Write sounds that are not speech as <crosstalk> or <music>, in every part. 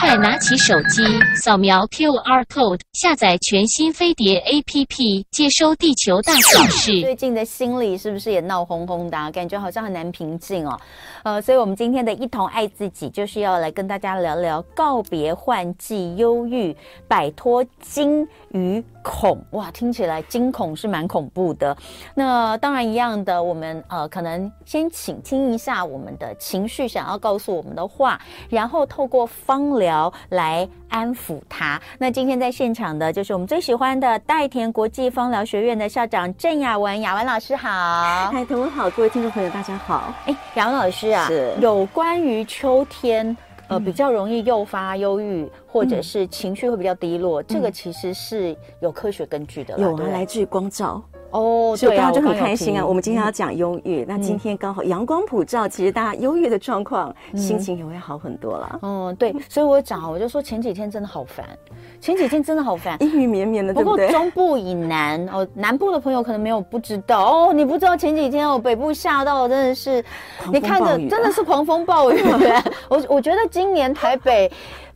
快拿起手机，扫描 QR code，下载全新飞碟 APP，接收地球大小事。最近的心里是不是也闹哄哄的？感觉好像很难平静哦。呃，所以我们今天的一同爱自己，就是要来跟大家聊聊告别换季忧郁，摆脱惊与恐。哇，听起来惊恐是蛮恐怖的。那当然一样的，我们呃可能先倾听一下我们的情绪，想要告诉我们的话，然后透过方芳疗来安抚他。那今天在现场的就是我们最喜欢的代田国际芳疗学院的校长郑雅文，雅文老师好。嗨，同文好，各位听众朋友大家好。哎，雅文老师。是有关于秋天，呃，比较容易诱发忧郁，或者是情绪会比较低落，嗯、这个其实是有科学根据的。有啊，来自于光照。哦，所以大家就很开心啊！我们今天要讲忧郁，那今天刚好阳光普照，其实大家忧郁的状况，心情也会好很多了。嗯，对，所以我讲，我就说前几天真的好烦，前几天真的好烦，阴雨绵绵的，对不对？不过中部以南哦，南部的朋友可能没有不知道哦，你不知道前几天哦，北部下到真的是，你看着真的是狂风暴雨。我我觉得今年台北。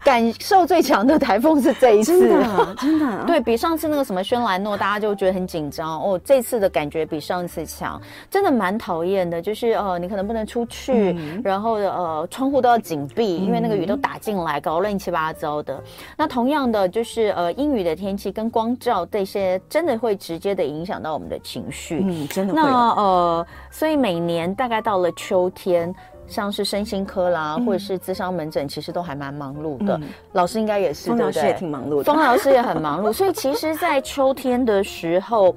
感受最强的台风是这一次，真的，真的、<laughs> 啊，对比上次那个什么轩岚诺，大家就觉得很紧张哦。这次的感觉比上次强，真的蛮讨厌的。就是呃，你可能不能出去，嗯、然后呃，窗户都要紧闭，因为那个雨都打进来，搞乱七八糟的。那同样的，就是呃，阴雨的天气跟光照这些，真的会直接的影响到我们的情绪。嗯，真的会。那呃，所以每年大概到了秋天。像是身心科啦，嗯、或者是咨商门诊，其实都还蛮忙碌的。嗯、老师应该也是，芳疗师也挺忙碌的。方老师也很忙碌，所以其实，在秋天的时候，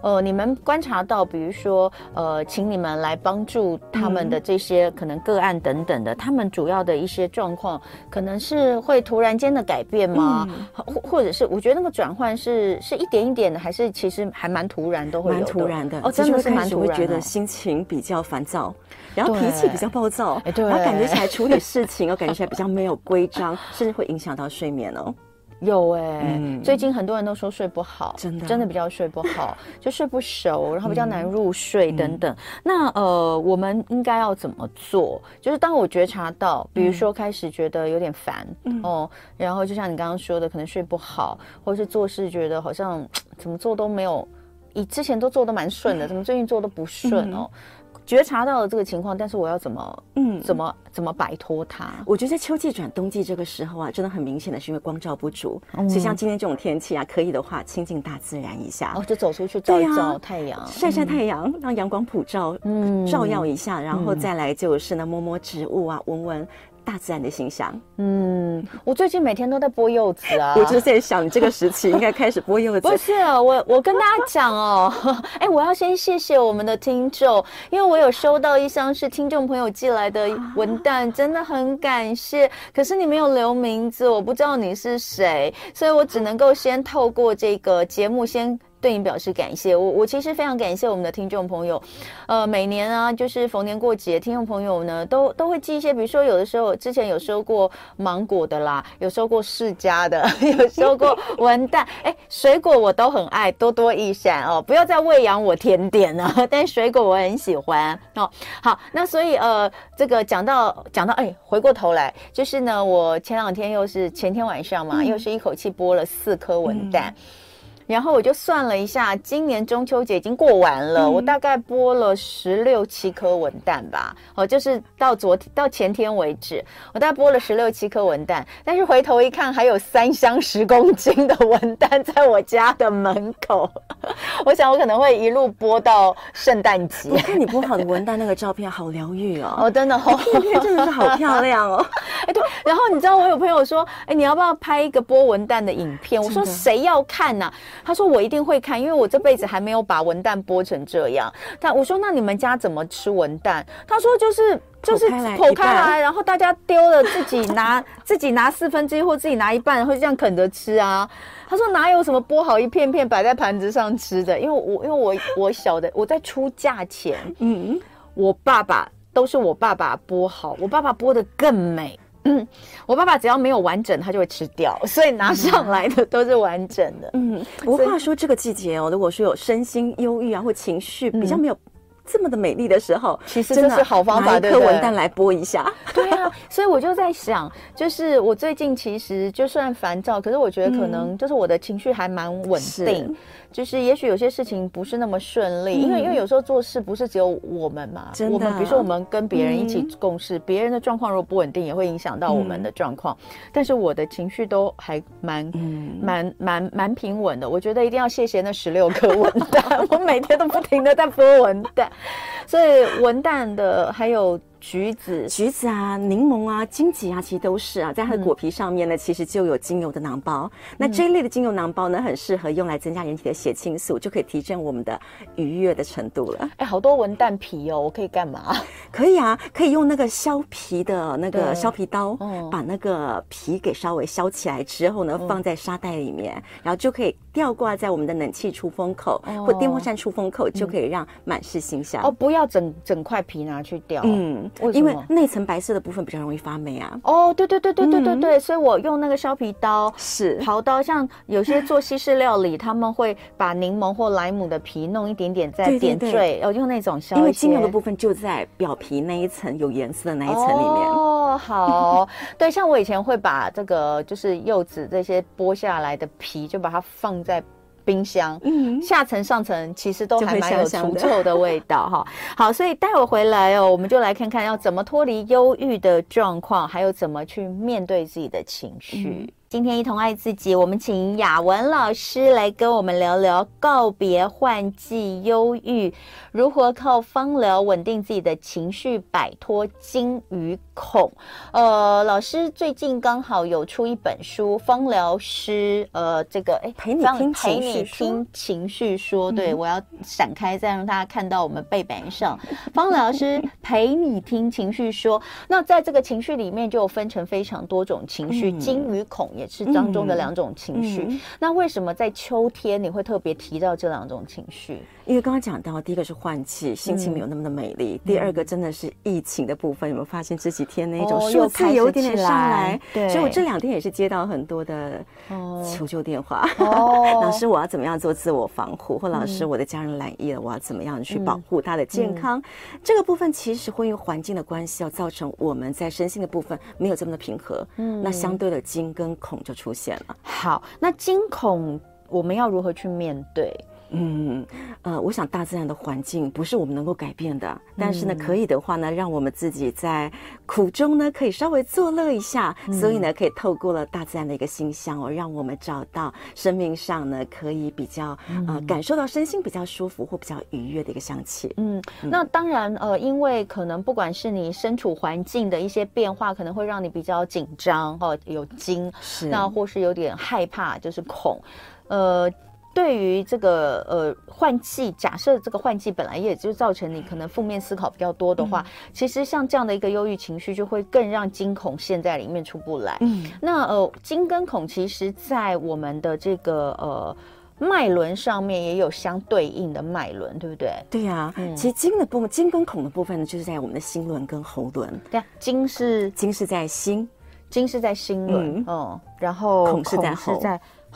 呃，你们观察到，比如说，呃，请你们来帮助他们的这些可能个案等等的，嗯、他们主要的一些状况，可能是会突然间的改变吗？或、嗯、或者是，我觉得那个转换是是一点一点的，还是其实还蛮突然，都会有蛮突然的。哦，真的是蛮突然觉得心情比较烦躁。然后脾气比较暴躁，对对，然后感觉起来处理事情，我感觉起来比较没有规章，甚至会影响到睡眠哦。有哎、欸，嗯、最近很多人都说睡不好，真的真的比较睡不好，就睡不熟，然后比较难入睡等等。嗯、那呃，我们应该要怎么做？就是当我觉察到，比如说开始觉得有点烦、嗯、哦，然后就像你刚刚说的，可能睡不好，或者是做事觉得好像 <tsk> 怎么做都没有，以之前都做的蛮顺的，怎么最近做都不顺哦？嗯觉察到了这个情况，但是我要怎么，嗯，怎么怎么摆脱它？我觉得在秋季转冬季这个时候啊，真的很明显的是因为光照不足，嗯、所以像今天这种天气啊，可以的话亲近大自然一下，哦，就走出去照一照太阳，晒晒太阳，嗯、让阳光普照，嗯，照耀一下，然后再来就是呢，摸摸植物啊，闻闻。大自然的形象，嗯，我最近每天都在剥柚子啊，<laughs> 我就在想，你这个时期应该开始剥柚子。不是，我我跟大家讲哦，<laughs> 哎，我要先谢谢我们的听众，因为我有收到一箱是听众朋友寄来的文旦，真的很感谢。可是你没有留名字，我不知道你是谁，所以我只能够先透过这个节目先。对你表示感谢，我我其实非常感谢我们的听众朋友，呃，每年啊，就是逢年过节，听众朋友呢都都会寄一些，比如说有的时候之前有收过芒果的啦，有收过释迦的，<laughs> 有收过文旦，哎，水果我都很爱，多多益善哦，不要再喂养我甜点了，<laughs> 但水果我很喜欢哦。好，那所以呃，这个讲到讲到，哎，回过头来，就是呢，我前两天又是前天晚上嘛，嗯、又是一口气剥了四颗文旦。嗯然后我就算了一下，今年中秋节已经过完了，嗯、我大概播了十六七颗文旦吧。哦，就是到昨天到前天为止，我大概播了十六七颗文旦。但是回头一看，还有三箱十公斤的文旦在我家的门口。<laughs> 我想我可能会一路播到圣诞节。我看你播好的文旦那个照片，好疗愈哦！<laughs> 哦，真的，哦，真的是好漂亮哦。<laughs> 哎，对。然后你知道我有朋友说，哎，你要不要拍一个播文旦的影片？我说谁要看呢，啊？他说我一定会看，因为我这辈子还没有把文旦剥成这样。但我说那你们家怎么吃文旦？他说就是就是剖开来，然后大家丢了自己拿 <laughs> 自己拿四分之一或自己拿一半，然后就这样啃着吃啊。他说哪有什么剥好一片片摆在盘子上吃的？因为我因为我我小的我在出嫁前，嗯，我爸爸都是我爸爸剥好，我爸爸剥的更美。嗯，我爸爸只要没有完整，他就会吃掉，<laughs> 所以拿上来的都是完整的。嗯，不过话说这个季节哦，如果说有身心忧郁啊或情绪比较没有这么的美丽的时候，其实这是好方法，拿一颗文旦来播一下。<laughs> 对啊，所以我就在想，就是我最近其实就算烦躁，可是我觉得可能就是我的情绪还蛮稳定。嗯就是也许有些事情不是那么顺利，嗯、因为因为有时候做事不是只有我们嘛，我们比如说我们跟别人一起共事，别、嗯、人的状况如果不稳定，也会影响到我们的状况。嗯、但是我的情绪都还蛮蛮蛮蛮平稳的，我觉得一定要谢谢那十六颗文旦，<laughs> 我每天都不停的在播文旦，所以文旦的还有。橘子、橘子啊，柠檬啊，荆棘啊，其实都是啊，在它的果皮上面呢，嗯、其实就有精油的囊包。嗯、那这一类的精油囊包呢，很适合用来增加人体的血清素，就可以提振我们的愉悦的程度了。哎，好多文旦皮哦，我可以干嘛？可以啊，<laughs> 可以用那个削皮的那个削皮刀，嗯、把那个皮给稍微削起来之后呢，放在沙袋里面，嗯、然后就可以吊挂在我们的冷气出风口、哦、或电风扇出风口，就可以让满室馨香。哦，不要整整块皮拿去吊。嗯。为因为内层白色的部分比较容易发霉啊。哦，对对对对对对对，嗯、所以我用那个削皮刀是刨刀，像有些做西式料理，他们会把柠檬或莱姆的皮弄一点点再点缀，哦，用那种削。因为精油的部分就在表皮那一层有颜色的那一层里面。哦，好，对，像我以前会把这个就是柚子这些剥下来的皮，就把它放在。冰箱，嗯，下层上层其实都还蛮有除臭的味道哈。<laughs> 好，所以待会回来哦，我们就来看看要怎么脱离忧郁的状况，还有怎么去面对自己的情绪。嗯今天一同爱自己，我们请雅文老师来跟我们聊聊告别换季忧郁，如何靠芳疗稳定自己的情绪，摆脱惊与恐。呃，老师最近刚好有出一本书《芳疗师》，呃，这个哎，陪你听陪你听情绪说，对、嗯、我要闪开，再让大家看到我们背板上，芳疗师陪你听情绪说。那在这个情绪里面，就有分成非常多种情绪，惊与恐也。是当中的两种情绪，那为什么在秋天你会特别提到这两种情绪？因为刚刚讲到，第一个是换气，心情没有那么的美丽；嗯、第二个真的是疫情的部分，有没有发现这几天那种数字有一点点上来？对，所以我这两天也是接到很多的求救电话。哦，<laughs> 老师，我要怎么样做自我防护？或老师，我的家人染疫了，我要怎么样去保护他的健康？这个部分其实会因为环境的关系，要造成我们在身心的部分没有这么的平和。嗯，那相对的惊跟恐就出现了。好，那惊恐我们要如何去面对？嗯，呃，我想大自然的环境不是我们能够改变的，但是呢，可以的话呢，让我们自己在苦中呢，可以稍微作乐一下。嗯、所以呢，可以透过了大自然的一个馨香哦，让我们找到生命上呢，可以比较呃，感受到身心比较舒服或比较愉悦的一个香气。嗯，嗯那当然呃，因为可能不管是你身处环境的一些变化，可能会让你比较紧张哦，有惊，是那或是有点害怕，就是恐，呃。对于这个呃换季，假设这个换季本来也就造成你可能负面思考比较多的话，嗯、其实像这样的一个忧郁情绪，就会更让惊恐陷在里面出不来。嗯，那呃惊跟恐，其实在我们的这个呃脉轮上面也有相对应的脉轮，对不对？对呀、啊，嗯、其实惊的部分，惊跟恐的部分呢，就是在我们的心轮跟喉轮。对啊，惊是惊是在心，惊是在心轮，嗯，嗯，然后恐是在喉。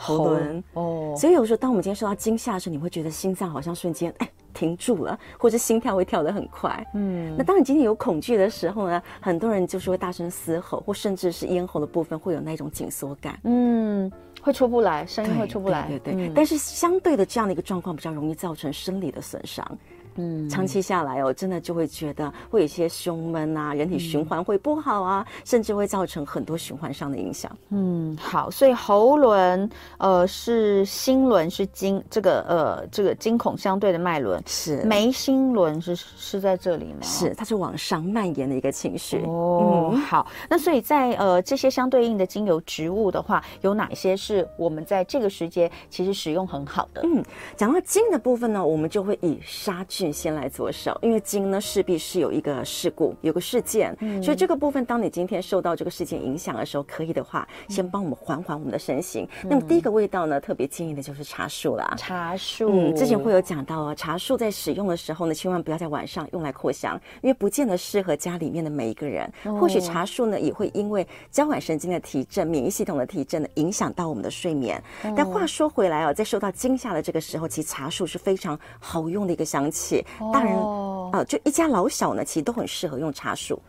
喉轮哦，所以有时候当我们今天受到惊吓的时候，你会觉得心脏好像瞬间哎停住了，或者心跳会跳得很快。嗯，那当你今天有恐惧的时候呢，很多人就是会大声嘶吼，或甚至是咽喉的部分会有那种紧缩感。嗯，会出不来，声音会出不来。对对，对对。嗯，但是相对的这样的一个状况比较容易造成生理的损伤。嗯，长期下来哦，真的就会觉得会有一些胸闷啊，人体循环会不好啊，嗯、甚至会造成很多循环上的影响。嗯，好，所以喉轮呃是心轮是经这个呃这个惊恐相对的脉轮，是眉心轮是是在这里吗？是，它是往上蔓延的一个情绪。哦，嗯、好，那所以在呃这些相对应的精油植物的话，有哪些是我们在这个时节其实使用很好的？嗯，讲到惊的部分呢，我们就会以杀菌。先来着手，因为惊呢势必是有一个事故，有个事件，嗯、所以这个部分，当你今天受到这个事件影响的时候，可以的话，先帮我们缓缓我们的身形。嗯、那么第一个味道呢，特别建议的就是茶树啦。茶树，嗯，之前会有讲到哦，茶树在使用的时候呢，千万不要在晚上用来扩香，因为不见得适合家里面的每一个人。哦、或许茶树呢，也会因为交感神经的提振、免疫系统的提振呢，影响到我们的睡眠。哦、但话说回来哦，在受到惊吓的这个时候，其实茶树是非常好用的一个香气。气。大人哦、呃，就一家老小呢，其实都很适合用茶树。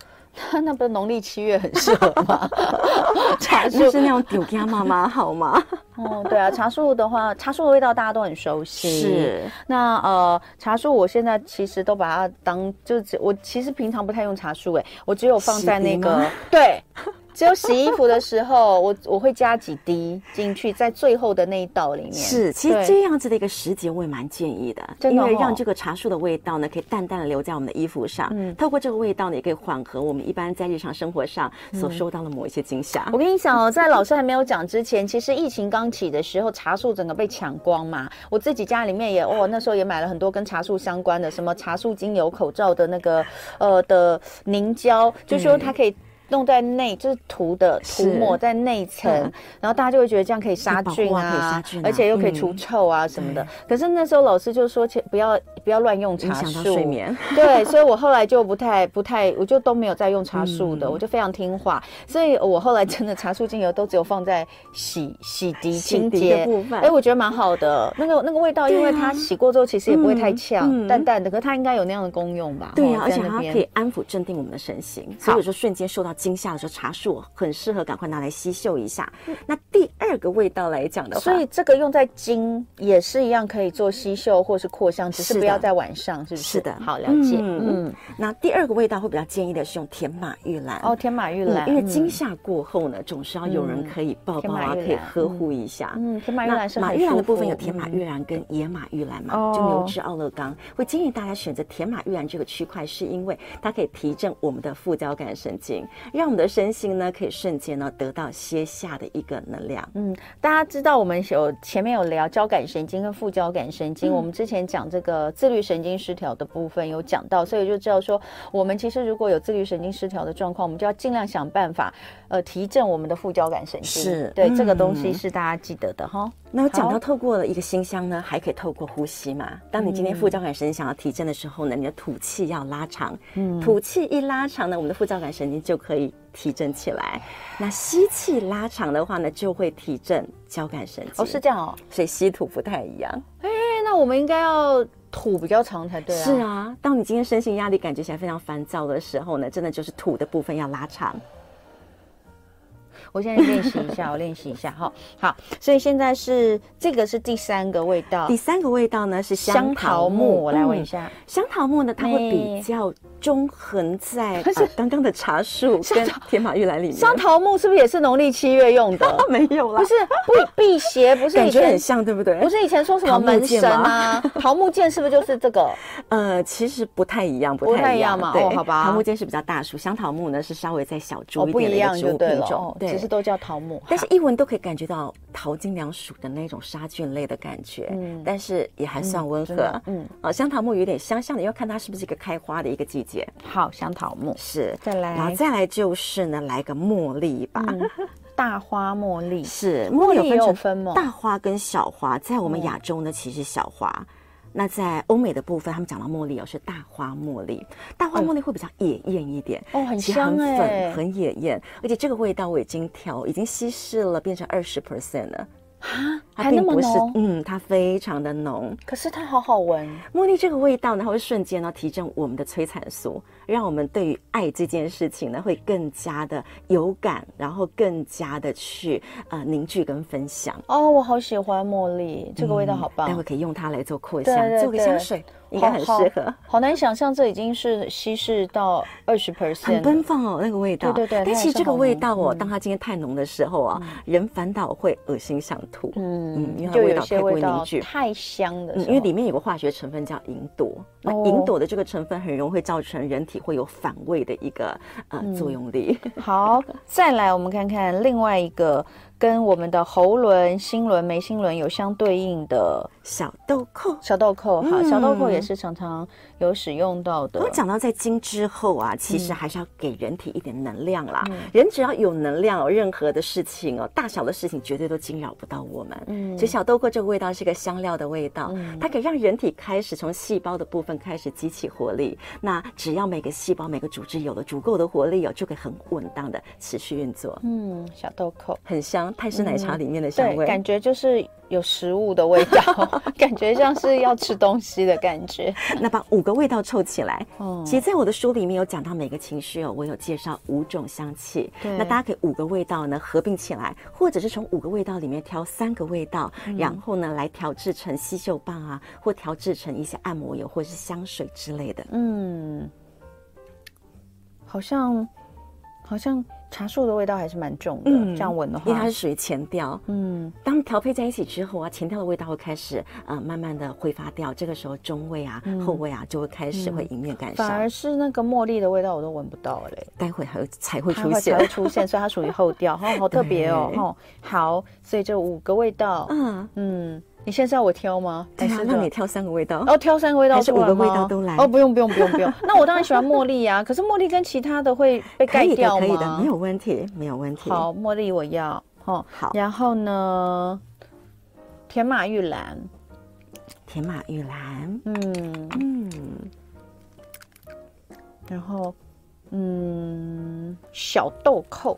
那 <laughs> 那不是农历七月很适合吗？<laughs> 茶树是那种丢给妈妈好吗？<laughs> 哦，对啊，茶树的话，茶树的味道大家都很熟悉。是。那呃，茶树我现在其实都把它当，就是我其实平常不太用茶树，哎，我只有放在那个对。只有洗衣服的时候，我我会加几滴进去，在最后的那一道里面。是，其实这样子的一个时节，我也蛮建议的，因为让这个茶树的味道呢，可以淡淡的留在我们的衣服上。嗯，透过这个味道呢，也可以缓和我们一般在日常生活上所受到的某一些惊吓。我跟你讲哦，在老师还没有讲之前，其实疫情刚起的时候，茶树整个被抢光嘛。我自己家里面也哦，那时候也买了很多跟茶树相关的，什么茶树精油、口罩的那个呃的凝胶，就说它可以。弄在内就是涂的涂抹在内层，然后大家就会觉得这样可以杀菌啊，而且又可以除臭啊什么的。可是那时候老师就说，切不要不要乱用茶树，睡眠。<laughs> 对，所以我后来就不太不太，我就都没有再用茶树的，我就非常听话。所以我后来真的茶树精油都只有放在洗洗涤清洁部分。哎，我觉得蛮好的，那个那个味道，因为它洗过之后其实也不会太呛，淡淡的，可是它应该有那样的功用吧？对啊，而且它可以安抚镇定我们的身心，所以有时候瞬间受到。惊吓的时候，茶树很适合赶快拿来吸嗅一下。那第二个味道来讲的话，所以这个用在精也是一样可以做吸嗅或是扩香，只是不要在晚上，是不是？是的，好了解。嗯，那第二个味道会比较建议的是用甜马玉兰哦，甜马玉兰，因为惊吓过后呢，总是要有人可以抱抱啊，可以呵护一下。嗯，甜马玉兰是马玉兰的部分有甜马玉兰跟野马玉兰嘛，就牛至奥勒冈。会建议大家选择甜马玉兰这个区块，是因为它可以提振我们的副交感神经。让我们的身心呢，可以瞬间呢得到歇下的一个能量。嗯，大家知道我们有前面有聊交感神经跟副交感神经，嗯、我们之前讲这个自律神经失调的部分有讲到，所以就知道说，我们其实如果有自律神经失调的状况，我们就要尽量想办法，呃，提振我们的副交感神经。是对、嗯、这个东西是大家记得的哈。那我讲到透过了一个心香呢，还可以透过呼吸嘛。当你今天副交感神经想要提振的时候呢，嗯、你的吐气要拉长，嗯，吐气一拉长呢，我们的副交感神经就可以。提振起来，那吸气拉长的话呢，就会提振交感神经。哦，是这样哦，所以吸吐不太一样。哎，那我们应该要土比较长才对啊。是啊，当你今天身心压力感觉起来非常烦躁的时候呢，真的就是土的部分要拉长。我现在练习一下，我练习一下哈。好，所以现在是这个是第三个味道，第三个味道呢是香桃木。我来闻一下，香桃木呢，它会比较中横在刚刚的茶树跟天马玉兰里面。香桃木是不是也是农历七月用的？<laughs> 没有啦，不是不辟邪，不是感觉很像，对不对？不是以前说什么门神啊？<laughs> 桃木剑是不是就是这个？呃，其实不太一样，不太一样嘛。哦，好吧。桃木剑是比较大树，香桃木呢是稍微再小株一点的一个植物品种。对。其实都叫桃木，但是一闻都可以感觉到桃金娘属的那种杀菌类的感觉，嗯，但是也还算温和，嗯，啊，香桃木有点香香的，要看它是不是一个开花的一个季节。好，香桃木。是，再来，然后再来就是呢，来个茉莉吧，<laughs> 大花茉莉。是，茉莉有分吗？大花跟小花，在我们亚洲呢，其实小花。那在欧美的部分，他们讲到茉莉哦，是大花茉莉。大花茉莉会比较野艳一点哦，很香哎，很粉，很野艳，而且这个味道我已经调，已经稀释了，变成二十 percent 了。啊，还那么浓？嗯，它非常的浓，可是它好好闻。茉莉这个味道呢，它会瞬间呢提振我们的催产素，让我们对于爱这件事情呢会更加的有感，然后更加的去呃凝聚跟分享。哦，我好喜欢茉莉，这个味道好棒，待会可以用它来做扩香，做个香水。应该很适合，好难想象这已经是稀释到二十 percent，很奔放哦，那个味道。对对对，但其实这个味道哦，当它今天太浓的时候啊，人反倒会恶心想吐。嗯嗯，因为它味道太过凝聚，太香的。嗯，因为里面有个化学成分叫吲哚，那吲哚的这个成分很容易会造成人体会有反胃的一个呃作用力。<laughs> 好，再来我们看看另外一个。跟我们的喉轮、心轮、眉心轮有相对应的小豆蔻，小豆蔻，哈，小豆蔻也是常常有使用到的。我讲到在经之后啊，其实还是要给人体一点能量啦。人只要有能量，有任何的事情哦，大小的事情绝对都惊扰不到我们。嗯，其实小豆蔻这个味道是一个香料的味道，它可以让人体开始从细胞的部分开始激起活力。那只要每个细胞、每个组织有了足够的活力哦，就可以很稳当的持续运作。嗯，小豆蔻很香。香，泰式奶茶里面的香味，嗯、感觉就是有食物的味道，<laughs> 感觉像是要吃东西的感觉。<laughs> 那把五个味道凑起来，哦，其实在我的书里面有讲到每个情绪哦，我有介绍五种香气。对，那大家可以五个味道呢合并起来，或者是从五个味道里面挑三个味道，嗯、然后呢来调制成吸嗅棒啊，或调制成一些按摩油或者是香水之类的。嗯，好像，好像。茶树的味道还是蛮重的，嗯、这样闻的话，因为它是属于前调。嗯，当调配在一起之后啊，前调的味道会开始呃慢慢的挥发掉，这个时候中味啊、嗯、后味啊就会开始会迎面赶上。反而是那个茉莉的味道我都闻不到嘞，待会还会才会出现，才会出现，所以它属于后调，哦，好特别哦，哦，好，所以这五个味道，嗯。嗯。你现在要我挑吗？对啊，那你挑三个味道。哦，挑三个味道，还是五个味道都来？哦，不用不用不用不用。<laughs> 那我当然喜欢茉莉呀，可是茉莉跟其他的会被盖掉吗？可以的，可以的，没有问题，没有问题。好，茉莉我要。哦，好。然后呢，甜马玉兰，甜马玉兰，嗯嗯。然后，嗯，小豆蔻。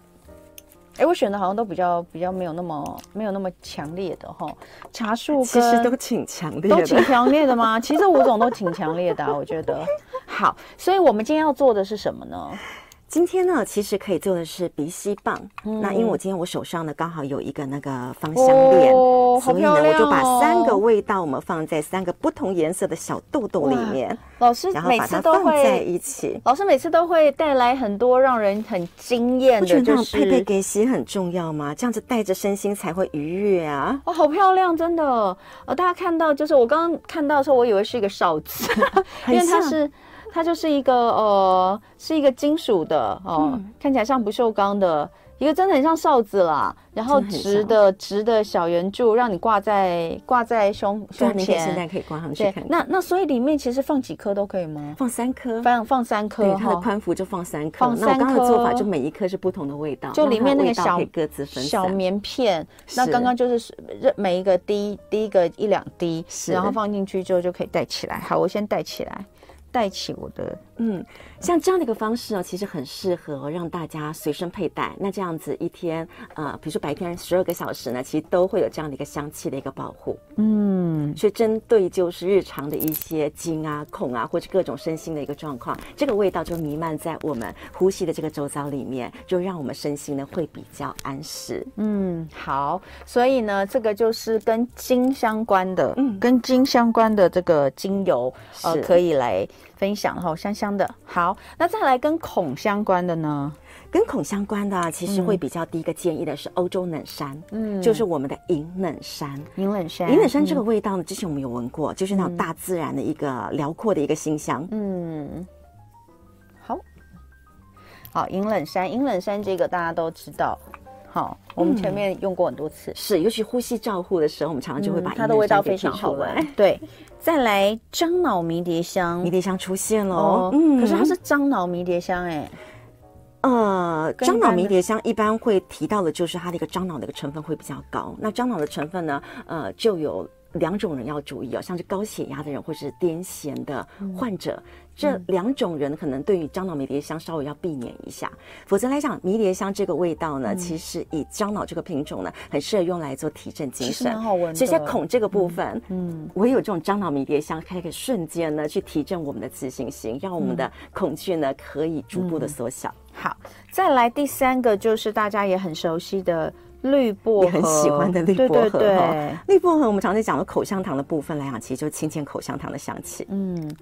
哎，我选的好像都比较比较没有那么没有那么强烈的哈，茶树其实都挺强烈的，都挺强烈的吗？其实五种都挺强烈的啊，我觉得。<laughs> 好，所以我们今天要做的是什么呢？今天呢，其实可以做的是鼻吸棒。嗯、那因为我今天我手上呢刚好有一个那个芳香链，哦、所以呢、哦、我就把三个味道我们放在三个不同颜色的小豆豆里面。老师每次都会放在一起。老师每次都会带来很多让人很惊艳的，就是配配给洗很重要吗？这样子带着身心才会愉悦啊！哦，好漂亮，真的。呃，大家看到就是我刚刚看到的时候，我以为是一个哨子，<laughs> <laughs> 因为它是。它就是一个呃，是一个金属的哦，呃嗯、看起来像不锈钢的一个，真的很像哨子啦。然后直的直的小圆柱，让你挂在挂在胸胸前。现在可以挂上去看看。那那所以里面其实放几颗都可以吗？放三颗，放放三颗。对它的宽幅就放三颗。放三颗。那我刚刚的做法就每一颗是不同的味道，就里面那个小各自分小棉片。那刚刚就是每一个滴滴一个一两滴，然后放进去之后就可以戴起来。好，我先戴起来。带起我的，嗯，像这样的一个方式呢，其实很适合让大家随身佩戴。那这样子一天，呃，比如说白天十二个小时呢，其实都会有这样的一个香气的一个保护。嗯，所以针对就是日常的一些惊啊、恐啊，或者各种身心的一个状况，这个味道就弥漫在我们呼吸的这个周遭里面，就让我们身心呢会比较安适。嗯，好，所以呢，这个就是跟金相关的，嗯，跟金相关的这个精油，呃，可以来。分享哈，香香的。好，那再来跟孔相关的呢？跟孔相关的，其实会比较第一个建议的是欧洲冷杉，嗯，就是我们的银冷杉。银冷杉，银冷杉这个味道呢，之前我们有闻过，就是那种大自然的一个辽阔的一个馨香。嗯，好，好，银冷杉，银冷杉这个大家都知道。好，我们前面用过很多次，是，尤其呼吸照护的时候，我们常常就会把它的味道非常好闻。<laughs> 对。再来樟脑迷迭香，迷迭香出现了哦。嗯，可是它是樟脑迷迭香哎。呃，樟脑迷迭香一般会提到的就是它的一个樟脑的一个成分会比较高。那樟脑的成分呢，呃，就有两种人要注意哦，像是高血压的人或是癫痫的患者。嗯这两种人可能对于樟脑迷迭香稍微要避免一下，否则来讲，迷迭香这个味道呢，嗯、其实以樟脑这个品种呢，很适合用来做提振精神。很好闻。所以在恐这个部分，嗯，唯有这种樟脑迷迭香，它可以瞬间呢去提振我们的自信心，让我们的恐惧呢可以逐步的缩小。嗯、好，再来第三个就是大家也很熟悉的绿薄荷，很喜欢的绿薄荷。对对对，绿薄荷我们常常讲的口香糖的部分来讲，其实就是清甜口香糖的香气。嗯。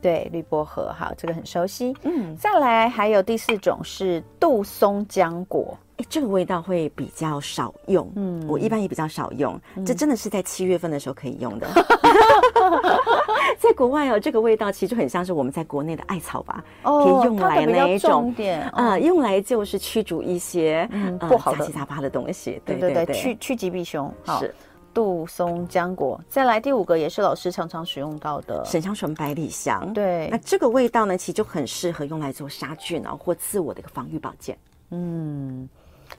对，绿薄荷，好，这个很熟悉。嗯，再来还有第四种是杜松浆果，哎，这个味道会比较少用。嗯，我一般也比较少用。嗯、这真的是在七月份的时候可以用的。<laughs> 在国外哦，这个味道其实很像是我们在国内的艾草吧，哦、可以用来那一种点啊、呃，用来就是驱逐一些、嗯、不好的杂七杂八的东西。对对对，去去吉避凶。好是。杜松浆果，再来第五个也是老师常常使用到的沈香醇百里香。对，那这个味道呢，其实就很适合用来做杀菌啊，或自我的一个防御保健。嗯，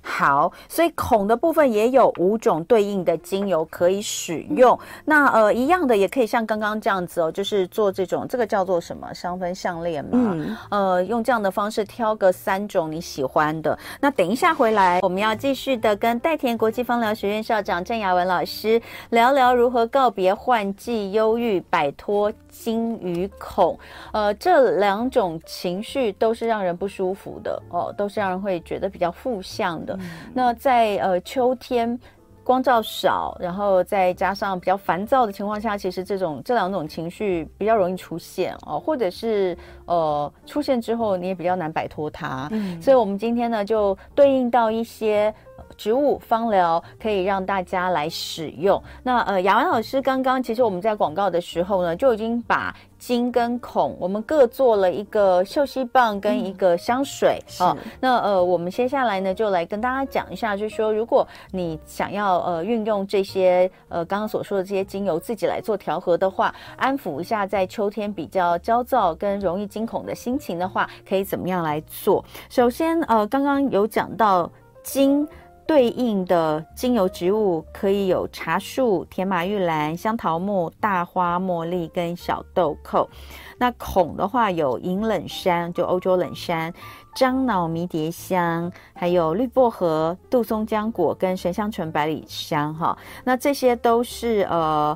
好，所以孔的部分也有五种对应的精油可以使用。那呃，一样的也可以像刚刚这样子哦，就是做这种这个叫做什么香氛项链嘛。嗯。呃，用这样的方式挑个三种你喜欢的。那等一下回来，我们要继续的跟代田国际芳疗学院校长郑雅文老师聊聊如何告别换季忧郁，摆脱金与恐。呃，这两种情绪都是让人不舒服的哦，都是让人会觉得比较负向的。那在呃秋天光照少，然后再加上比较烦躁的情况下，其实这种这两种情绪比较容易出现哦，或者是呃出现之后你也比较难摆脱它。嗯，所以我们今天呢就对应到一些植物芳疗，可以让大家来使用。那呃雅文老师刚刚其实我们在广告的时候呢就已经把。金跟孔，我们各做了一个嗅息棒跟一个香水。好、嗯哦，那呃，我们接下来呢，就来跟大家讲一下，就是说，如果你想要呃运用这些呃刚刚所说的这些精油自己来做调和的话，安抚一下在秋天比较焦躁跟容易惊恐的心情的话，可以怎么样来做？首先，呃，刚刚有讲到金。对应的精油植物可以有茶树、甜马玉兰、香桃木、大花茉莉跟小豆蔻。那孔的话有银冷杉，就欧洲冷杉、樟脑迷迭香，还有绿薄荷、杜松浆果跟神香醇百里香。哈，那这些都是呃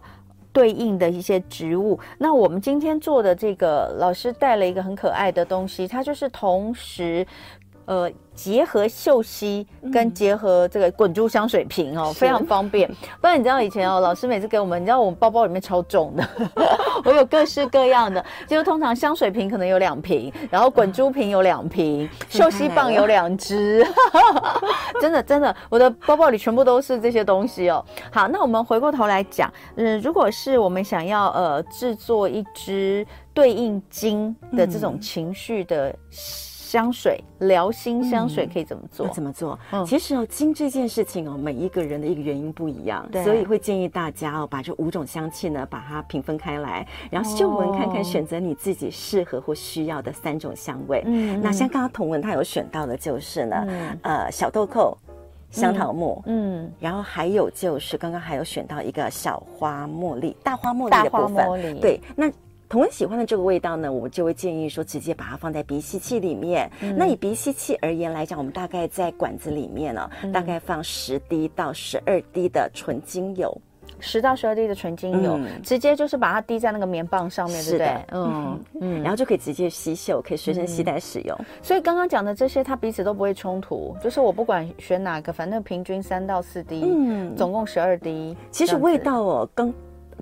对应的一些植物。那我们今天做的这个老师带了一个很可爱的东西，它就是同时。呃，结合嗅吸跟结合这个滚珠香水瓶哦，非常方便。<laughs> 不然你知道以前哦，老师每次给我们，你知道我们包包里面超重的，<laughs> 我有各式各样的，就是通常香水瓶可能有两瓶，然后滚珠瓶有两瓶，嗅吸棒有两支，<laughs> 真的真的，我的包包里全部都是这些东西哦。好，那我们回过头来讲，嗯，如果是我们想要呃制作一支对应金的这种情绪的。香水疗心香水可以怎么做？嗯、怎么做？嗯、其实哦，金这件事情哦，每一个人的一个原因不一样，对所以会建议大家哦，把这五种香气呢，把它平分开来，然后嗅闻看看，选择你自己适合或需要的三种香味。嗯，那像刚刚彤文他有选到的就是呢，嗯、呃，小豆蔻、香桃木，嗯，嗯然后还有就是刚刚还有选到一个小花茉莉、大花茉莉的部分，对，那。彤雯喜欢的这个味道呢，我们就会建议说，直接把它放在鼻吸器里面。嗯、那以鼻吸器而言来讲，我们大概在管子里面呢、哦，嗯、大概放十滴到十二滴的纯精油，十到十二滴的纯精油，嗯、直接就是把它滴在那个棉棒上面，对不对？嗯嗯，然后就可以直接吸嗅，可以随身携带使用。嗯、所以刚刚讲的这些，它彼此都不会冲突，就是我不管选哪个，反正平均三到四滴，嗯，总共十二滴。其实味道哦，跟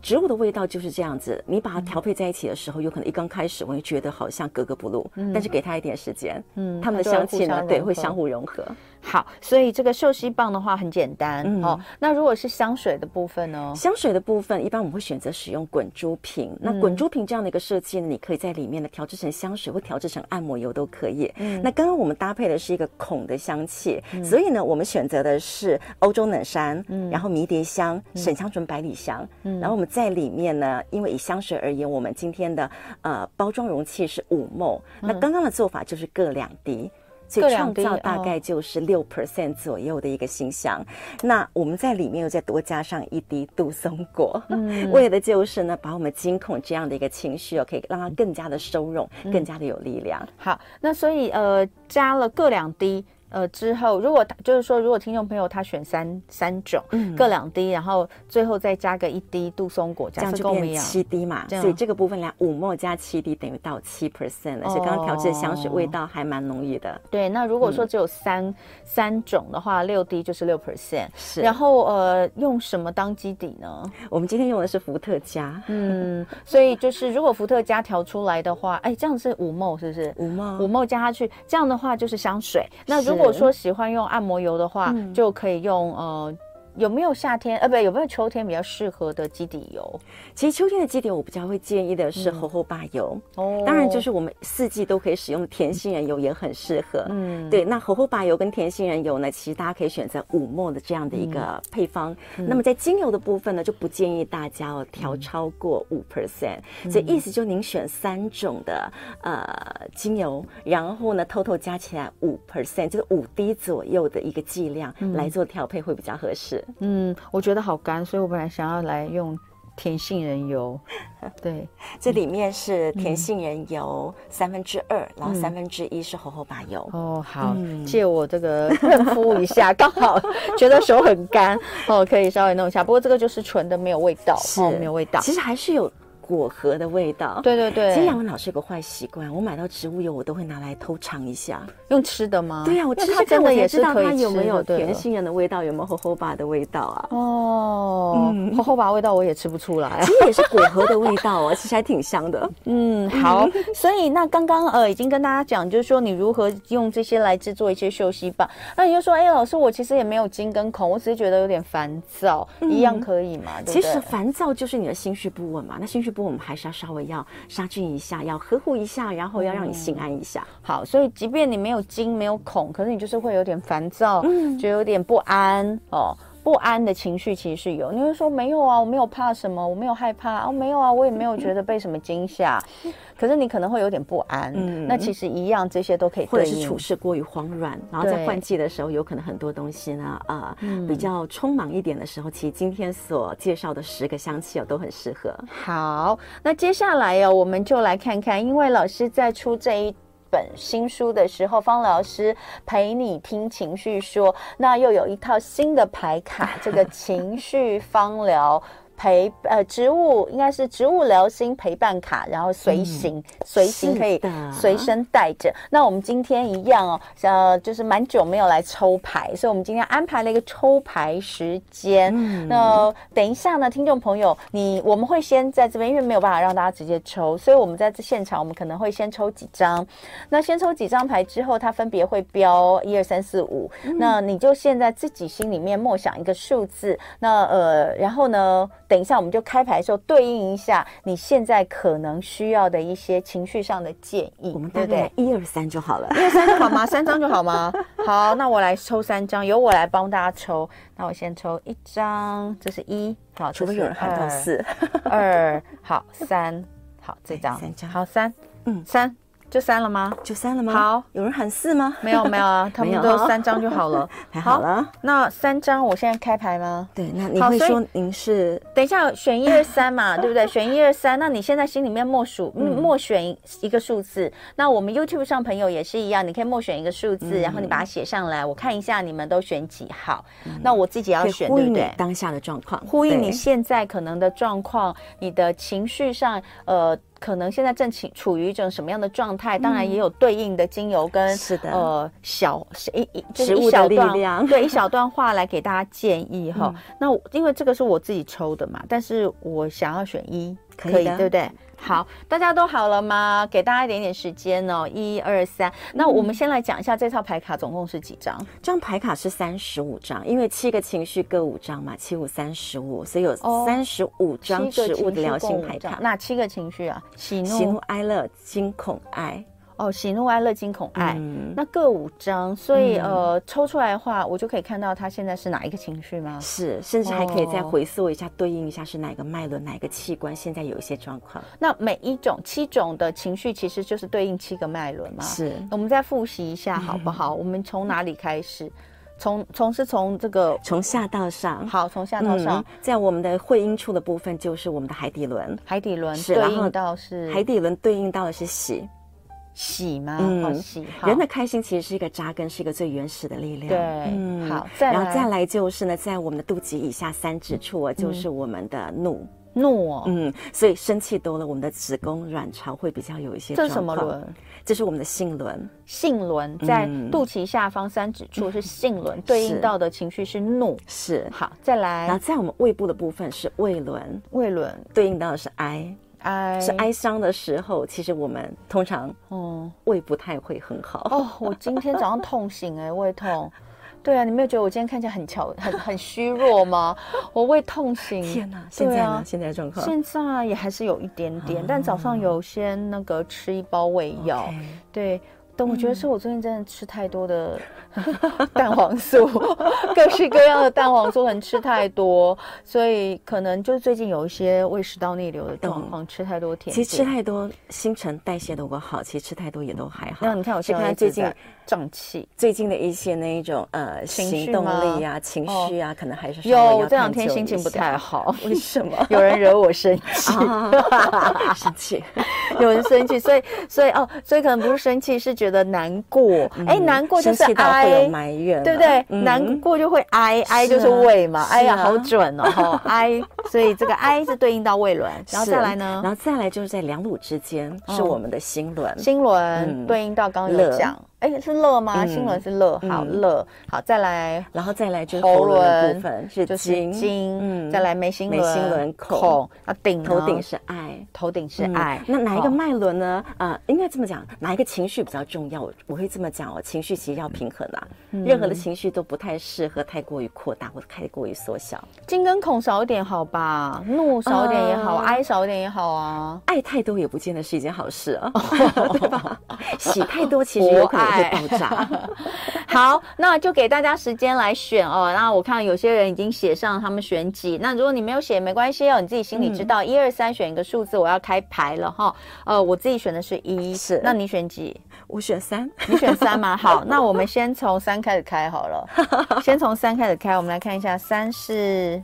植物的味道就是这样子，你把它调配在一起的时候，有可能一刚开始我会觉得好像格格不入，嗯，但是给它一点时间，嗯，它们的香气呢，对，会相互融合。好，所以这个嗅吸棒的话很简单，嗯、哦。那如果是香水的部分呢？香水的部分，一般我们会选择使用滚珠瓶。嗯、那滚珠瓶这样的一个设计呢，你可以在里面呢调制成香水或调制成按摩油都可以。嗯。那刚刚我们搭配的是一个孔的香气，嗯、所以呢，我们选择的是欧洲冷杉，嗯，然后迷迭香、沈香醇百里香，嗯，然后我们在里面呢，因为以香水而言，我们今天的呃包装容器是五 ml，那刚刚的做法就是各两滴。所以创造大概就是六 percent 左右的一个馨香，那我们在里面又再多加上一滴杜松果，嗯，<laughs> 为的就是呢，把我们惊恐这样的一个情绪哦，可以让它更加的收拢，更加的有力量。好，那所以呃，加了各两滴。呃，之后如果就是说，如果听众朋友他选三三种，嗯，各两滴，然后最后再加个一滴杜松果，这样就变七滴嘛。所以这个部分量五 ml 加七滴等于到七 percent 了。而且刚刚调制的香水味道还蛮浓郁的。对，那如果说只有三、嗯、三种的话，六滴就是六 percent。是。然后呃，用什么当基底呢？我们今天用的是伏特加。嗯，所以就是如果伏特加调出来的话，哎，这样是五 ml 是不是？五 ml 五 ml 加下去，这样的话就是香水。那如果说喜欢用按摩油的话，嗯、就可以用呃有没有夏天？呃，不，有没有秋天比较适合的基底油？其实秋天的基底油我比较会建议的是荷荷巴油。哦，当然就是我们四季都可以使用的甜杏仁油也很适合。嗯，对。那荷荷巴油跟甜杏仁油呢，其实大家可以选择五末的这样的一个配方。嗯、那么在精油的部分呢，就不建议大家哦调超过五 percent。嗯、所以意思就您选三种的呃精油，然后呢偷偷加起来五 percent，就是五滴左右的一个剂量来做调配会比较合适。嗯，我觉得好干，所以我本来想要来用甜杏仁油。<laughs> 对，这里面是甜杏仁油三分之二，然后三分之一是猴猴把油。哦，好，嗯、借我这个润肤一下，刚好 <laughs> 觉得手很干，哦，可以稍微弄一下。不过这个就是纯的，没有味道，是哦，没有味道。其实还是有。果核的味道，对对对。其实雅文老师有个坏习惯，我买到植物油，我都会拿来偷尝一下，用吃的吗？对呀，我吃吃看，我也知道它有没有甜杏仁的味道，有没有荷荷巴的味道啊？哦，荷荷巴味道我也吃不出来，<laughs> 其实也是果核的味道啊，其实还挺香的。<laughs> 嗯，好。所以那刚刚呃已经跟大家讲，就是说你如何用这些来制作一些休息棒。那你就说，哎，老师，我其实也没有金跟孔，我只是觉得有点烦躁，一样可以吗？其实烦躁就是你的心绪不稳嘛，那心绪不我们还是要稍微。要杀菌一下，要呵护一下，然后要让你心安一下。嗯、好，所以即便你没有惊，没有恐，可是你就是会有点烦躁，嗯，就有点不安哦。不安的情绪其实是有，你会说没有啊，我没有怕什么，我没有害怕哦，没有啊，我也没有觉得被什么惊吓。可是你可能会有点不安，嗯，那其实一样，这些都可以。或者是处事过于慌乱，然后在换季的时候，有可能很多东西呢，啊比较匆忙一点的时候，其实今天所介绍的十个香气哦，都很适合。好，那接下来哦，我们就来看看，因为老师在出这一。本新书的时候，方疗师陪你听情绪说，那又有一套新的牌卡，这个情绪方疗。陪呃植物应该是植物疗心陪伴卡，然后随行、嗯、随行可以随身带着。那我们今天一样哦，呃，就是蛮久没有来抽牌，所以我们今天安排了一个抽牌时间。嗯、那等一下呢，听众朋友，你我们会先在这边，因为没有办法让大家直接抽，所以我们在这现场，我们可能会先抽几张。那先抽几张牌之后，它分别会标一二三四五。那你就现在自己心里面默想一个数字。那呃，然后呢？等一下，我们就开牌的时候对应一下你现在可能需要的一些情绪上的建议，我们对不对？一二三就好了，一二三就好吗？三张就好吗？好，那我来抽三张，由我来帮大家抽。那我先抽一张，这是一，好，除非有人喊到四，二，好，三，好，这张，三张，好，三，嗯，三。就三了吗？就三了吗？好，有人喊四吗？没有没有啊，<laughs> 他们都三张就好了，<laughs> 太好了。那三张，我现在开牌吗？对，那你会说您是？等一下选一二三嘛，<laughs> 对不对？选一二三，那你现在心里面默数，默选一个数字。那我们 YouTube 上朋友也是一样，你可以默选一个数字，然后你把它写上来，我看一下你们都选几号。那我自己要选，对不对？当下的状况，呼应你现在可能的状况，你的情绪上，呃。可能现在正处处于一种什么样的状态？当然也有对应的精油跟是的呃小一一就是一小段对一小段话来给大家建议哈。<laughs> 那因为这个是我自己抽的嘛，但是我想要选一可以对不对？好，大家都好了吗？给大家一点点时间哦，一二三。那我们先来讲一下这套牌卡总共是几张？这张牌卡是三十五张，因为七个情绪各五张嘛，七五三十五，所以有三十五张植物的疗心牌卡。哪七个情绪啊？喜怒、喜怒哀乐、惊恐爱。哦，喜怒哀乐惊恐爱，嗯、那各五张，所以、嗯、呃，抽出来的话，我就可以看到他现在是哪一个情绪吗？是，甚至还可以再回溯一下，哦、对应一下是哪个脉轮、哪个器官现在有一些状况。那每一种七种的情绪，其实就是对应七个脉轮嘛？是。我们再复习一下好不好？嗯、我们从哪里开始？从从是从这个从下到上。好，从下到上、嗯，在我们的会阴处的部分就是我们的海底轮。海底轮是对应到是海底轮对应到的是喜。喜吗？嗯，喜。人的开心其实是一个扎根，是一个最原始的力量。对，嗯，好，再，然后再来就是呢，在我们的肚脐以下三指处啊，就是我们的怒，怒哦，嗯，所以生气多了，我们的子宫卵巢会比较有一些。这是什么轮？这是我们的性轮，性轮在肚脐下方三指处是性轮，<laughs> 对应到的情绪是怒。是，好，再来，然后在我们胃部的部分是胃轮，胃轮对应到的是哀。哀是哀伤的时候，其实我们通常哦胃不太会很好哦。我今天早上痛醒哎、欸，胃痛，对啊，你没有觉得我今天看起来很憔、很很虚弱吗？我胃痛醒。天哪！现在呢？啊、现在状况？现在也还是有一点点，嗯、但早上有先那个吃一包胃药。对。但我觉得是我最近真的吃太多的 <laughs> 蛋黄素，各式各样的蛋黄素，能吃太多，所以可能就最近有一些胃食道逆流的状况，吃太多甜。其实吃太多，新陈代谢都不好，其实吃太多也都还好。那你看我现在最近胀气，最近的一些那一种呃行动力啊、情绪啊，可能还是有。我这两天心情不太好，<laughs> 为什么？<laughs> 有人惹我生气，<laughs> 生气，有人生气，所以所以哦，所以可能不是生气，是觉。觉得难过，哎，难过就是哀，埋怨，对不对？难过就会哀，哀就是胃嘛，哎呀，好准哦，哀，所以这个哀是对应到胃轮，然后再来呢，然后再来就是在两乳之间是我们的心轮，心轮对应到刚刚有讲。哎，是乐吗？心轮是乐，好乐，好再来，然后再来就是喉轮部分是金，金，再来眉心轮，眉心轮孔，啊顶，头顶是爱，头顶是爱。那哪一个脉轮呢？啊，应该这么讲，哪一个情绪比较重要？我会这么讲哦，情绪其实要平衡啊，任何的情绪都不太适合太过于扩大或者太过于缩小。金跟孔少一点好吧，怒少一点也好，哀少一点也好啊。爱太多也不见得是一件好事啊，<laughs> 对吧？喜太多其实有可能。会爆炸。<laughs> 好，那就给大家时间来选哦。那我看有些人已经写上他们选几。那如果你没有写，没关系哦，你自己心里知道。一二三，选一个数字，我要开牌了哈。呃，我自己选的是一，是。那你选几？我选三。你选三吗？<laughs> 好，那我们先从三开始开好了。先从三开始开，我们来看一下，三是。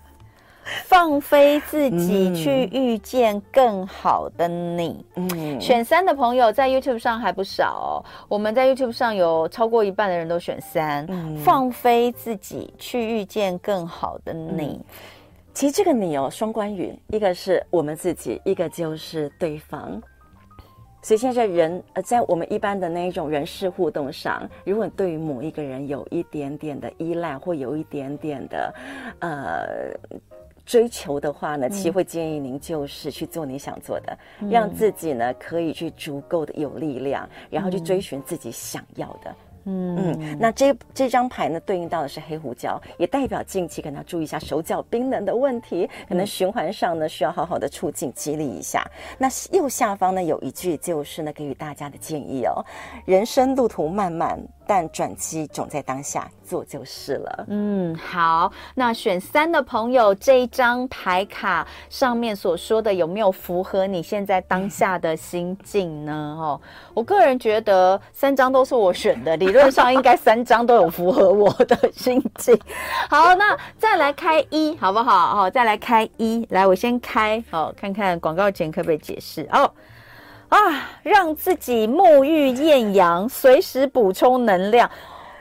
<laughs> 放飞自己，去遇见更好的你。嗯，选三的朋友在 YouTube 上还不少哦。我们在 YouTube 上有超过一半的人都选三。嗯，放飞自己，去遇见更好的你。嗯，其实这个你哦，双关语，一个是我们自己，一个就是对方。所以现在人呃，在我们一般的那一种人事互动上，如果对于某一个人有一点点的依赖，或有一点点的呃。追求的话呢，其实会建议您就是去做你想做的，嗯、让自己呢可以去足够的有力量，然后去追寻自己想要的。嗯嗯，那这这张牌呢，对应到的是黑胡椒，也代表近期可能要注意一下手脚冰冷的问题，可能循环上呢需要好好的促进激励一下。那右下方呢有一句就是呢给予大家的建议哦，人生路途漫漫。但转机总在当下，做就是了。嗯，好，那选三的朋友，这一张牌卡上面所说的有没有符合你现在当下的心境呢？哦，我个人觉得三张都是我选的，理论上应该三张都有符合我的心境。好，那再来开一，好不好？好，再来开一，来，我先开，好，看看广告前可不可以解释哦。啊，让自己沐浴艳阳，随时补充能量。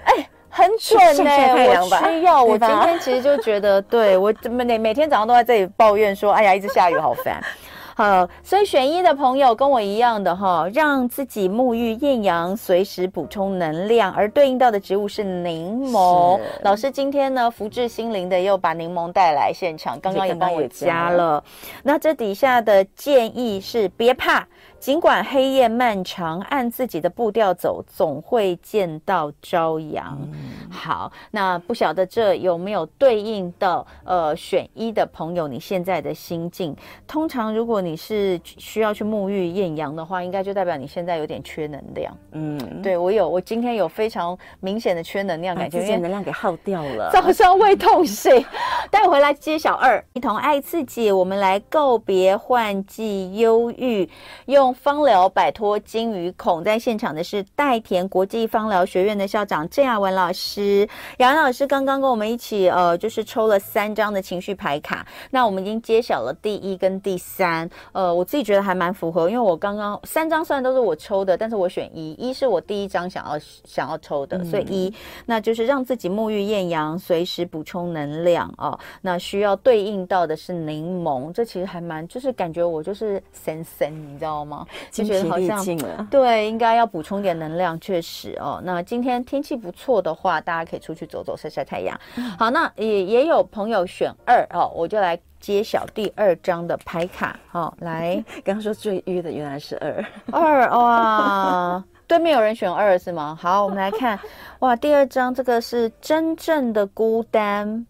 哎，很准呢、欸，我需要。<laughs> 我今天其实就觉得，对我每每天早上都在这里抱怨说，哎呀，一直下雨，好烦。<laughs> 好，所以选一的朋友跟我一样的哈，让自己沐浴艳阳，随时补充能量，而对应到的植物是柠檬。老师今天呢，福至心灵的又把柠檬带来现场，刚刚也帮我加了。那这底下的建议是，别怕。尽管黑夜漫长，按自己的步调走，总会见到朝阳。嗯、好，那不晓得这有没有对应到呃选一的朋友你现在的心境？通常如果你是需要去沐浴艳阳的话，应该就代表你现在有点缺能量。嗯，对我有，我今天有非常明显的缺能量感觉，能量给耗掉了。早上胃痛醒，<laughs> 待会回来揭晓二，一同爱自己，我们来告别换季忧郁，用。芳疗摆脱金鱼恐，在现场的是代田国际芳疗学院的校长郑雅文老师。雅文老师刚刚跟我们一起，呃，就是抽了三张的情绪牌卡。那我们已经揭晓了第一跟第三，呃，我自己觉得还蛮符合，因为我刚刚三张虽然都是我抽的，但是我选一，一是我第一张想要想要抽的，所以一，那就是让自己沐浴艳阳，随时补充能量哦。那需要对应到的是柠檬，这其实还蛮，就是感觉我就是神神，你知道吗？就觉得好像对，应该要补充点能量，确实哦。那今天天气不错的话，大家可以出去走走，晒晒太阳。好，那也也有朋友选二哦，我就来揭晓第二张的牌卡。好，来，<laughs> 刚刚说最晕的原来是二，二哇。<laughs> 对面有人选二是吗？好，我们来看，哇，第二张这个是真正的孤单，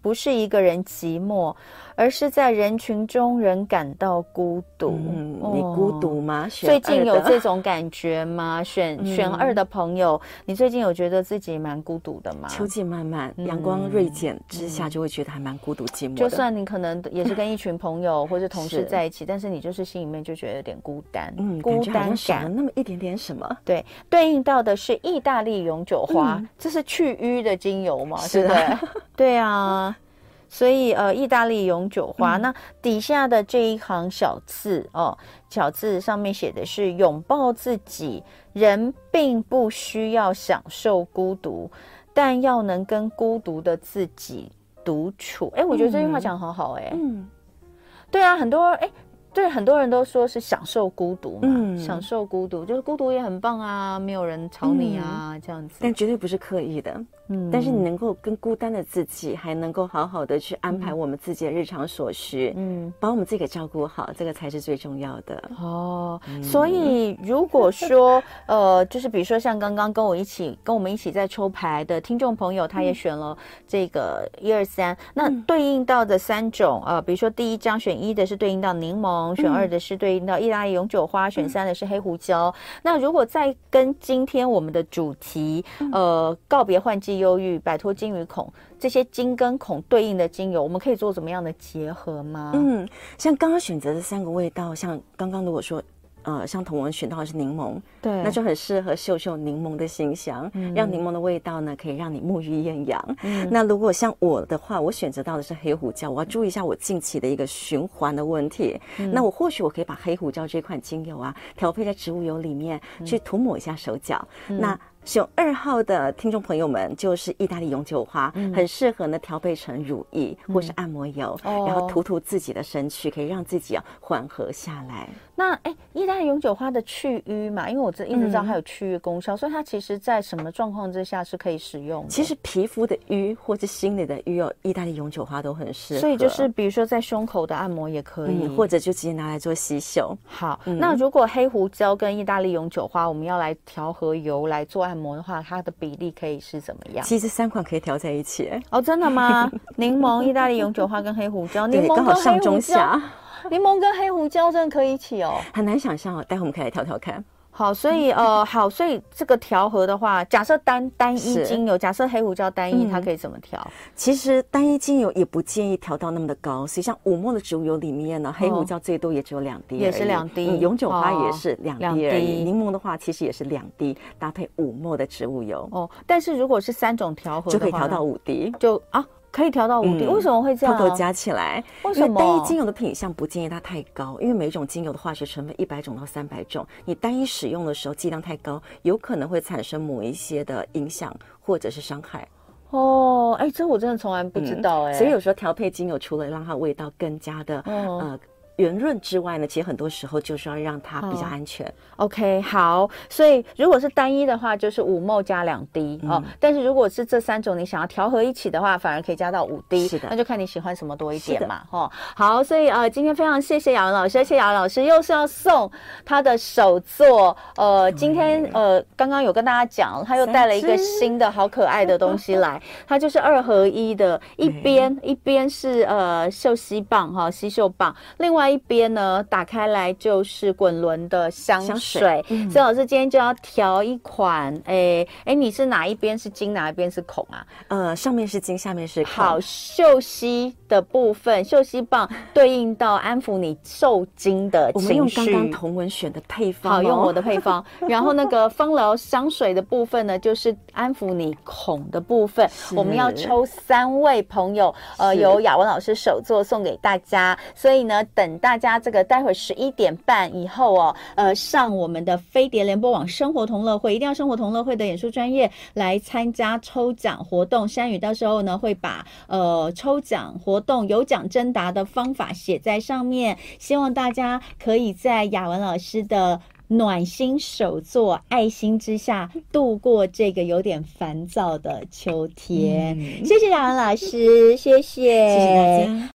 不是一个人寂寞。而是在人群中，人感到孤独。嗯，你孤独吗？最近有这种感觉吗？选选二的朋友，你最近有觉得自己蛮孤独的吗？秋季漫漫，阳光锐减之下，就会觉得还蛮孤独寂寞。就算你可能也是跟一群朋友或者同事在一起，但是你就是心里面就觉得有点孤单。嗯，孤单感那么一点点什么？对，对应到的是意大利永久花，这是去瘀的精油吗？是的，<laughs> 对啊。所以，呃，意大利永久花，嗯、那底下的这一行小字哦，小字上面写的是拥抱自己。人并不需要享受孤独，但要能跟孤独的自己独处。哎，我觉得这句话讲得好好，哎，嗯，对啊，很多哎。对，很多人都说是享受孤独嘛，嗯、享受孤独就是孤独也很棒啊，没有人吵你啊，嗯、这样子。但绝对不是刻意的，嗯。但是你能够跟孤单的自己，还能够好好的去安排我们自己的日常所需，嗯，把我们自己给照顾好，这个才是最重要的。哦，嗯、所以如果说，<laughs> 呃，就是比如说像刚刚跟我一起跟我们一起在抽牌的听众朋友，他也选了这个一二三，那对应到的三种，呃，比如说第一张选一的是对应到柠檬。选二的是对应到意大利永久花，选三的是黑胡椒。嗯、那如果再跟今天我们的主题，嗯、呃，告别换季忧郁，摆脱金与孔，这些金跟孔对应的精油，我们可以做怎么样的结合吗？嗯，像刚刚选择的三个味道，像刚刚如果说。呃，像同文选到的是柠檬，对，那就很适合嗅嗅柠檬的馨香，嗯、让柠檬的味道呢，可以让你沐浴艳阳。嗯、那如果像我的话，我选择到的是黑胡椒，我要注意一下我近期的一个循环的问题。嗯、那我或许我可以把黑胡椒这款精油啊，调配在植物油里面，去涂抹一下手脚。嗯、那选二号的听众朋友们，就是意大利永久花，嗯、很适合呢调配成乳液或是按摩油，嗯、然后涂涂自己的身躯，可以让自己啊缓和下来。那哎，意大利永久花的去瘀嘛，因为我这一直知道它有去瘀功效，嗯、所以它其实在什么状况之下是可以使用的？其实皮肤的瘀或者心里的瘀哦，意大利永久花都很适合。所以就是比如说在胸口的按摩也可以，嗯、或者就直接拿来做洗手。好，嗯、那如果黑胡椒跟意大利永久花，我们要来调和油来做按摩的话，它的比例可以是怎么样？其实三款可以调在一起。哦，真的吗？<laughs> 柠檬、意大利永久花跟黑胡椒，柠檬刚好上中下。<laughs> 柠檬跟黑胡椒真的可以一起哦，很难想象哦。待会我们可以来调调看。好，所以呃，<laughs> 好，所以这个调和的话，假设单单一精油，假设黑胡椒单一，它可以怎么调？其实单一精油也不建议调到那么的高，所以像五墨的植物油里面呢，黑胡椒最多也只有两滴，也是两滴。永久花也是两滴而已。柠檬的话，其实也是两滴，搭配五墨的植物油。哦，但是如果是三种调和，就可以调到五滴，就啊。可以调到五滴，嗯、为什么会这样？偷偷加起来，为什么？单一精油的品相不建议它太高，因为每一种精油的化学成分一百种到三百种，你单一使用的时候剂量太高，有可能会产生某一些的影响或者是伤害。哦，哎，这我真的从来不知道哎、嗯。所以有时候调配精油，除了让它味道更加的、哦、呃。圆润之外呢，其实很多时候就是要让它比较安全。Oh, OK，好，所以如果是单一的话，就是五 ml 加两滴哦。但是如果是这三种你想要调和一起的话，反而可以加到五滴。是的，那就看你喜欢什么多一点嘛。哦，好，所以呃，今天非常谢谢雅文老师，谢谢雅文老师，又是要送他的手作。呃，今天呃，刚刚有跟大家讲，他又带了一个新的好可爱的东西来，它就是二合一的，一边一边是呃嗅吸棒哈，吸嗅棒，另外。一边呢，打开来就是滚轮的香水。所以老师今天就要调一款，哎哎，你是哪一边是金，哪一边是孔啊？呃，上面是金，下面是孔。好，嗅吸的部分，嗅吸棒 <laughs> 对应到安抚你受惊的情绪。我们用刚刚同文选的配方，好，用我的配方。<laughs> 然后那个芳疗香水的部分呢，就是安抚你孔的部分。我们要抽三位朋友，呃，由雅文老师手作送给大家。所以呢，等。大家这个待会儿十一点半以后哦，呃，上我们的飞碟联播网生活同乐会，一定要生活同乐会的演出专业来参加抽奖活动。山雨到时候呢会把呃抽奖活动有奖征答的方法写在上面，希望大家可以在雅文老师的暖心手作爱心之下度过这个有点烦躁的秋天。嗯、谢谢雅文老师，谢谢，谢谢大家。